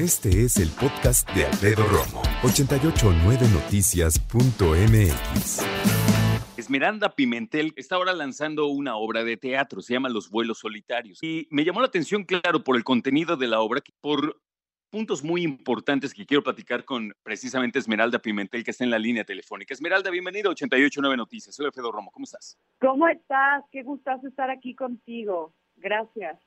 Este es el podcast de Alfredo Romo, 889noticias.mx. Esmeralda Pimentel está ahora lanzando una obra de teatro, se llama Los vuelos solitarios. Y me llamó la atención, claro, por el contenido de la obra, por puntos muy importantes que quiero platicar con precisamente Esmeralda Pimentel, que está en la línea telefónica. Esmeralda, bienvenida a 889 Noticias. Soy Alfredo Romo, ¿cómo estás? ¿Cómo estás? Qué gustazo estar aquí contigo. Gracias.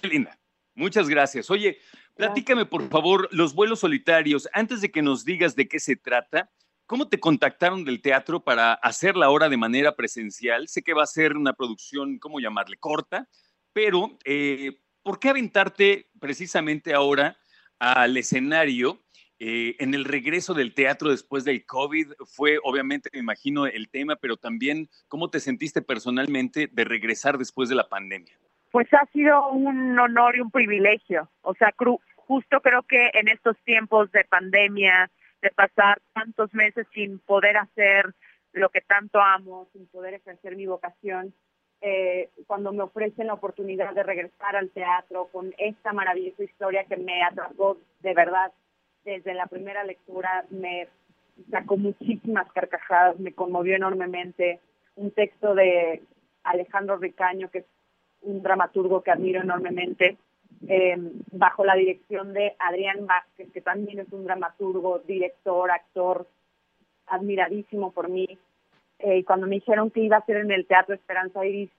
Qué linda. Muchas gracias. Oye, platícame por favor los vuelos solitarios. Antes de que nos digas de qué se trata, ¿cómo te contactaron del teatro para hacer la obra de manera presencial? Sé que va a ser una producción, ¿cómo llamarle? Corta, pero eh, ¿por qué aventarte precisamente ahora al escenario? Eh, en el regreso del teatro después del COVID fue obviamente, me imagino, el tema, pero también cómo te sentiste personalmente de regresar después de la pandemia. Pues ha sido un honor y un privilegio. O sea, justo creo que en estos tiempos de pandemia, de pasar tantos meses sin poder hacer lo que tanto amo, sin poder ejercer mi vocación, eh, cuando me ofrecen la oportunidad de regresar al teatro con esta maravillosa historia que me atrapó de verdad desde la primera lectura, me sacó muchísimas carcajadas, me conmovió enormemente. Un texto de Alejandro Ricaño, que un dramaturgo que admiro enormemente, eh, bajo la dirección de Adrián Vázquez, que también es un dramaturgo, director, actor, admiradísimo por mí. Eh, y cuando me dijeron que iba a ser en el Teatro Esperanza Iris,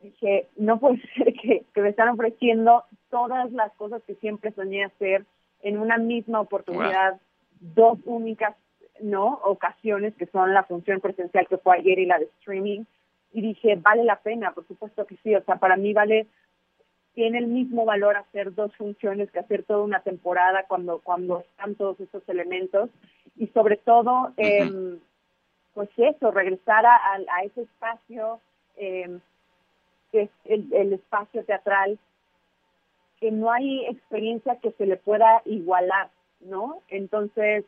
dije, no puede ser que, que me están ofreciendo todas las cosas que siempre soñé hacer en una misma oportunidad, dos únicas no ocasiones que son la función presencial que fue ayer y la de streaming y dije, vale la pena, por supuesto que sí, o sea, para mí vale, tiene el mismo valor hacer dos funciones que hacer toda una temporada cuando, cuando están todos esos elementos y sobre todo, em, pues eso, regresar a, a ese espacio eh, que es el, el espacio teatral, que no hay experiencia que se le pueda igualar, ¿no? Entonces,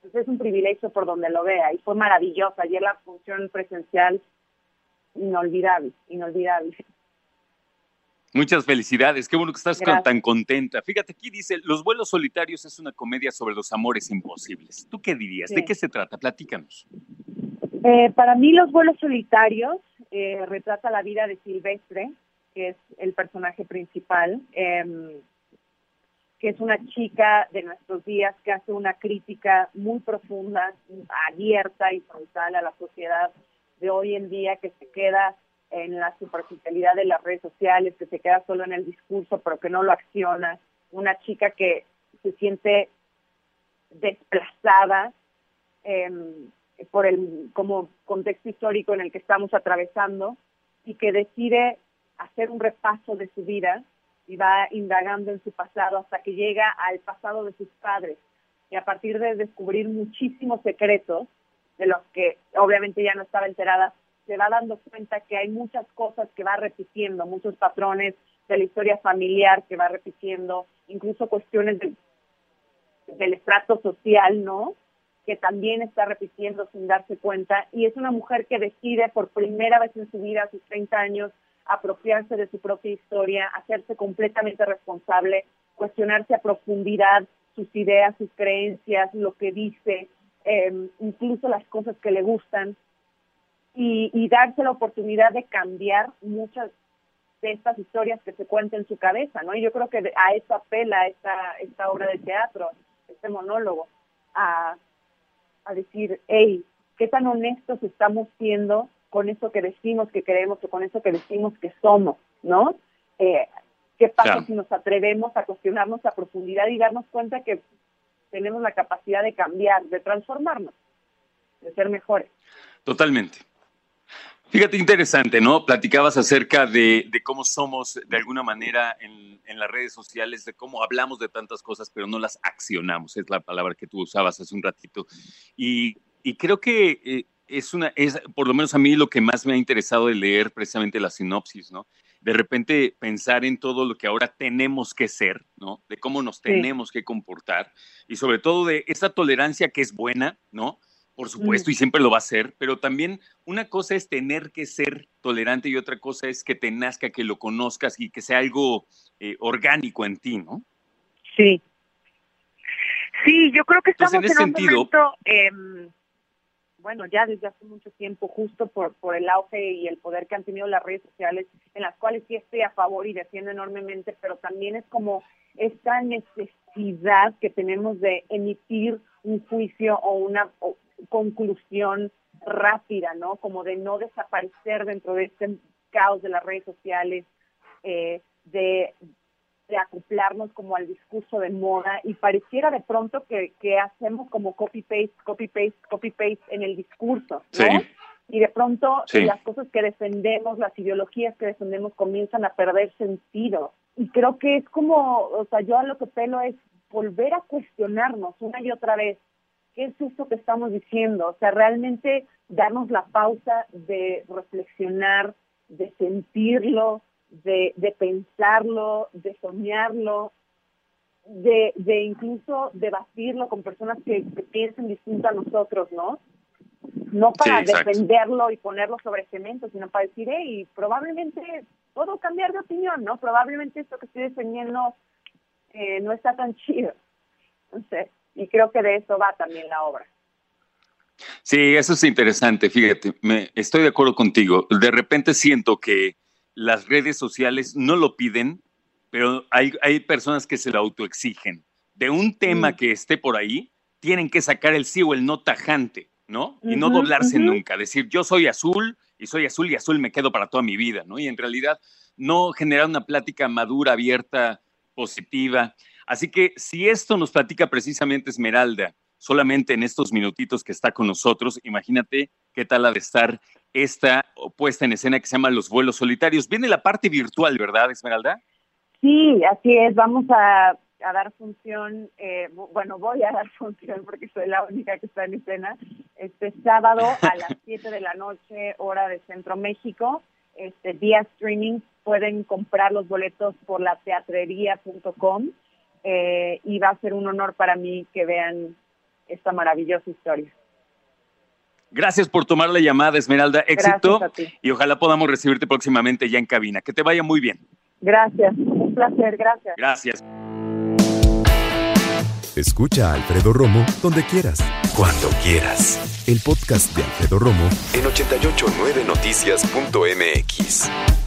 pues es un privilegio por donde lo vea y fue maravilloso. Ayer la función presencial inolvidable, inolvidable. Muchas felicidades, qué bueno que estás tan contenta. Fíjate, aquí dice, Los vuelos solitarios es una comedia sobre los amores imposibles. ¿Tú qué dirías? ¿De qué se trata? Platícanos. Eh, para mí Los vuelos solitarios eh, retrata la vida de Silvestre, que es el personaje principal, em, que es una chica de nuestros días que hace una crítica muy profunda, abierta y frontal a la sociedad de hoy en día que se queda en la superficialidad de las redes sociales, que se queda solo en el discurso, pero que no lo acciona. Una chica que se siente desplazada em, por el como contexto histórico en el que estamos atravesando y que decide hacer un repaso de su vida y va indagando en su pasado hasta que llega al pasado de sus padres y a partir de descubrir muchísimos secretos de los que obviamente ya no estaba enterada, se va dando cuenta que hay muchas cosas que va repitiendo, muchos patrones de la historia familiar que va repitiendo, incluso cuestiones del, del estrato social, ¿no? Que también está repitiendo sin darse cuenta. Y es una mujer que decide por primera vez en su vida, a sus 30 años, apropiarse de su propia historia, hacerse completamente responsable, cuestionarse a profundidad sus ideas, sus creencias, lo que dice, Em, incluso las cosas que le gustan, y, darse la oportunidad de cambiar muchas de estas historias que se cuentan en su cabeza, ¿no? Y yo creo que a eso apela esta, esta obra de teatro, este monólogo, a, a decir, hey, qué tan honestos estamos siendo con eso que decimos que queremos o con eso que decimos que somos, ¿no? Eh, ¿Qué pasa si nos atrevemos a cuestionarnos a profundidad y darnos cuenta que tenemos la capacidad de cambiar, de transformarnos, de ser mejores. Totalmente. Fíjate, interesante, ¿no? Platicabas acerca de, cómo somos de alguna manera en, las redes sociales, de cómo hablamos de tantas cosas, pero no las accionamos, es la palabra que tú usabas hace un ratito. Y, creo que eh, es una, es por lo menos a mí lo que más me ha interesado de leer precisamente la sinopsis, ¿no? De repente pensar en todo lo que ahora tenemos que ser, ¿no? De cómo nos tenemos que comportar y sobre todo de esa tolerancia que es buena, ¿no? Por supuesto, y siempre lo va a ser, pero también una cosa es tener que ser tolerante y otra cosa es que te nazca, que lo conozcas y que sea algo eh, orgánico en ti, ¿no? Sí, Sí, yo creo que estamos en, ese un momento, em, bueno, ya desde hace mucho tiempo, justo por, por el auge y el poder que han tenido las redes sociales, en las cuales sí estoy a favor y defiendo enormemente, pero también es como esta necesidad que tenemos de emitir un juicio o una conclusión rápida, ¿no? Como de no desaparecer dentro de este caos de las redes sociales, eh, de, de acoplarnos como al discurso de moda y pareciera de pronto que, que hacemos como copy-paste, copy-paste, copy-paste en el discurso, ¿no? Y de pronto las cosas que defendemos, las ideologías que defendemos comienzan a perder sentido. Y creo que es como, o sea, yo a lo que pelo es volver a cuestionarnos una y otra vez, ¿qué es esto que estamos diciendo? O sea, realmente darnos la pausa de reflexionar, de sentirlo, de, de pensarlo, de soñarlo, de, de incluso debatirlo con personas que, piensen distinto a nosotros, ¿no? No para defenderlo y ponerlo sobre cemento, sino para decir, hey, probablemente puedo cambiar de opinión, ¿no? Probablemente esto que estoy defendiendo eh, no está tan chido. No sé, y creo que de eso va también la obra. Sí, eso es interesante, fíjate, me, estoy de acuerdo contigo. De repente siento que las redes sociales no lo piden, pero hay, hay personas que se lo autoexigen. De un tema mm. que esté por ahí, tienen que sacar el sí o el no tajante, ¿no? Y no doblarse nunca, decir yo soy azul y soy azul y azul me quedo para toda mi vida, ¿no? Y en realidad no generar una plática madura, abierta, positiva. Así que si esto nos platica precisamente Esmeralda, solamente en estos minutitos que está con nosotros. Imagínate qué tal ha de estar esta puesta en escena que se llama Los vuelos solitarios. Viene la parte virtual, ¿verdad, Esmeralda? Sí, así es. Vamos a, dar función, eh, bueno, voy a dar función porque soy la única que está en escena, este sábado a las 7 de la noche, hora de Centro México, este vía streaming. Pueden comprar los boletos por la teatrería.com eh, y va a ser un honor para mí que vean esta maravillosa historia. Gracias por tomar la llamada, Esmeralda. Éxito y ojalá podamos recibirte próximamente ya en cabina. Que te vaya muy bien. Gracias, un placer, gracias. Gracias. Escucha a Alfredo Romo donde quieras, cuando quieras. El podcast de Alfredo Romo en 889noticias.mx.